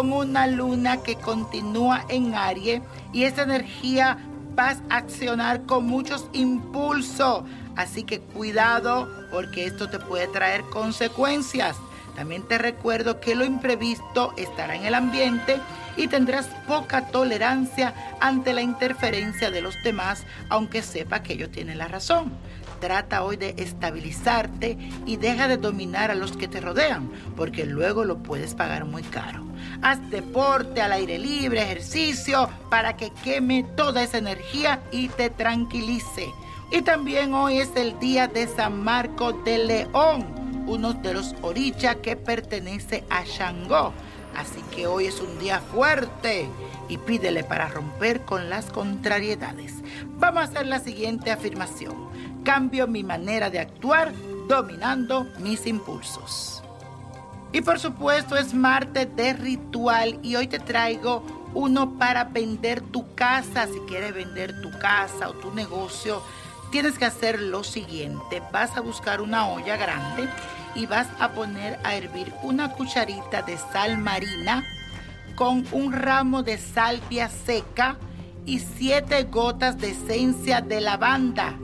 Con una luna que continúa en Aries y esa energía vas a accionar con muchos impulsos. Así que cuidado porque esto te puede traer consecuencias. También te recuerdo que lo imprevisto estará en el ambiente y tendrás poca tolerancia ante la interferencia de los demás, aunque sepa que ellos tienen la razón. Trata hoy de estabilizarte y deja de dominar a los que te rodean, porque luego lo puedes pagar muy caro. Haz deporte al aire libre, ejercicio, para que queme toda esa energía y te tranquilice. Y también hoy es el día de San Marco de León, uno de los orichas que pertenece a Shango. Así que hoy es un día fuerte y pídele para romper con las contrariedades. Vamos a hacer la siguiente afirmación. Cambio mi manera de actuar dominando mis impulsos. Y por supuesto es martes de ritual y hoy te traigo uno para vender tu casa. Si quieres vender tu casa o tu negocio, tienes que hacer lo siguiente. Vas a buscar una olla grande y vas a poner a hervir una cucharita de sal marina con un ramo de salvia seca y siete gotas de esencia de lavanda.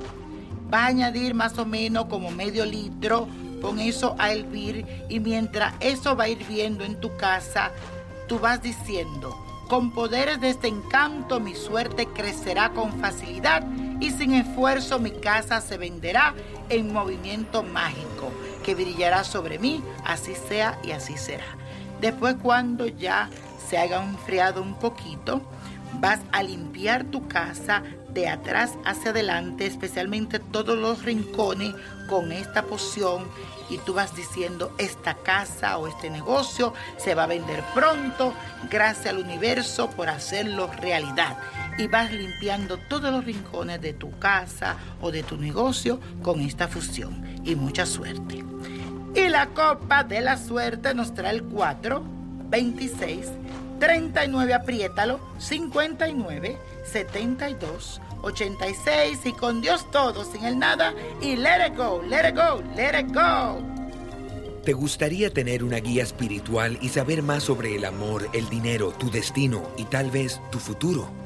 Vas a añadir más o menos como medio litro, pon eso a hervir y mientras eso va hirviendo en tu casa, tú vas diciendo, con poderes de este encanto mi suerte crecerá con facilidad y sin esfuerzo mi casa se venderá en movimiento mágico que brillará sobre mí, así sea y así será. Después cuando ya se haya enfriado un poquito, vas a limpiar tu casa de atrás hacia adelante, especialmente todos los rincones con esta poción y tú vas diciendo esta casa o este negocio se va a vender pronto, gracias al universo por hacerlo realidad. Y vas limpiando todos los rincones de tu casa o de tu negocio con esta fusión. Y mucha suerte. Y la copa de la suerte nos trae el 4, 26, 39, apriétalo, 59, 72, 86 y con Dios todo, sin el nada y let it go, let it go, let it go. ¿Te gustaría tener una guía espiritual y saber más sobre el amor, el dinero, tu destino y tal vez tu futuro?